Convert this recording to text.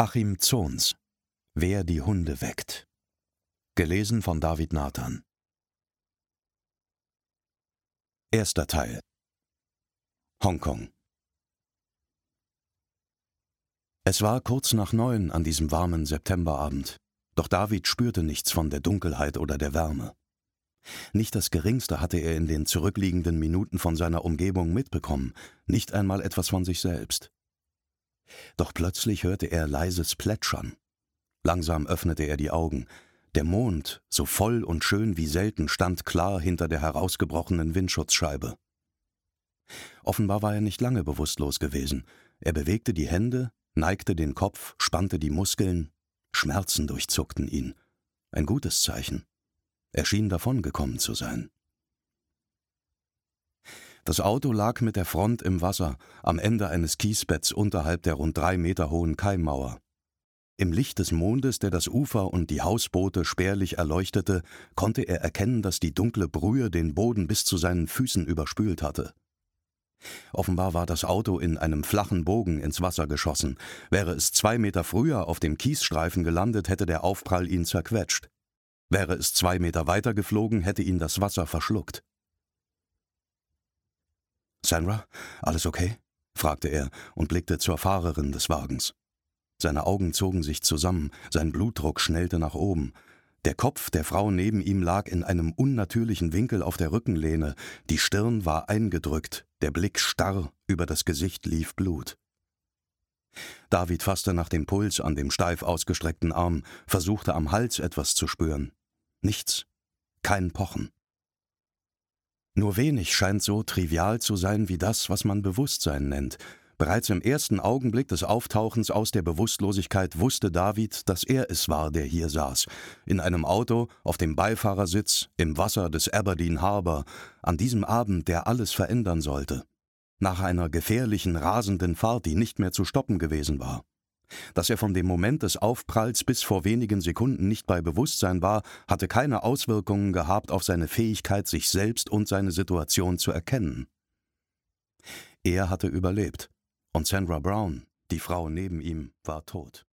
Achim Zons Wer die Hunde weckt. Gelesen von David Nathan. Erster Teil Hongkong Es war kurz nach neun an diesem warmen Septemberabend, doch David spürte nichts von der Dunkelheit oder der Wärme. Nicht das geringste hatte er in den zurückliegenden Minuten von seiner Umgebung mitbekommen, nicht einmal etwas von sich selbst. Doch plötzlich hörte er leises Plätschern. Langsam öffnete er die Augen. Der Mond, so voll und schön wie selten, stand klar hinter der herausgebrochenen Windschutzscheibe. Offenbar war er nicht lange bewusstlos gewesen. Er bewegte die Hände, neigte den Kopf, spannte die Muskeln. Schmerzen durchzuckten ihn. Ein gutes Zeichen. Er schien davongekommen zu sein. Das Auto lag mit der Front im Wasser, am Ende eines Kiesbetts unterhalb der rund drei Meter hohen Keimmauer. Im Licht des Mondes, der das Ufer und die Hausboote spärlich erleuchtete, konnte er erkennen, dass die dunkle Brühe den Boden bis zu seinen Füßen überspült hatte. Offenbar war das Auto in einem flachen Bogen ins Wasser geschossen. Wäre es zwei Meter früher auf dem Kiesstreifen gelandet, hätte der Aufprall ihn zerquetscht. Wäre es zwei Meter weiter geflogen, hätte ihn das Wasser verschluckt. Sandra, alles okay? fragte er und blickte zur Fahrerin des Wagens. Seine Augen zogen sich zusammen, sein Blutdruck schnellte nach oben. Der Kopf der Frau neben ihm lag in einem unnatürlichen Winkel auf der Rückenlehne, die Stirn war eingedrückt, der Blick starr, über das Gesicht lief Blut. David fasste nach dem Puls an dem steif ausgestreckten Arm, versuchte am Hals etwas zu spüren. Nichts, kein Pochen. Nur wenig scheint so trivial zu sein wie das, was man Bewusstsein nennt. Bereits im ersten Augenblick des Auftauchens aus der Bewusstlosigkeit wusste David, dass er es war, der hier saß. In einem Auto, auf dem Beifahrersitz, im Wasser des Aberdeen Harbor, an diesem Abend, der alles verändern sollte. Nach einer gefährlichen, rasenden Fahrt, die nicht mehr zu stoppen gewesen war. Dass er von dem Moment des Aufpralls bis vor wenigen Sekunden nicht bei Bewusstsein war, hatte keine Auswirkungen gehabt auf seine Fähigkeit, sich selbst und seine Situation zu erkennen. Er hatte überlebt, und Sandra Brown, die Frau neben ihm, war tot.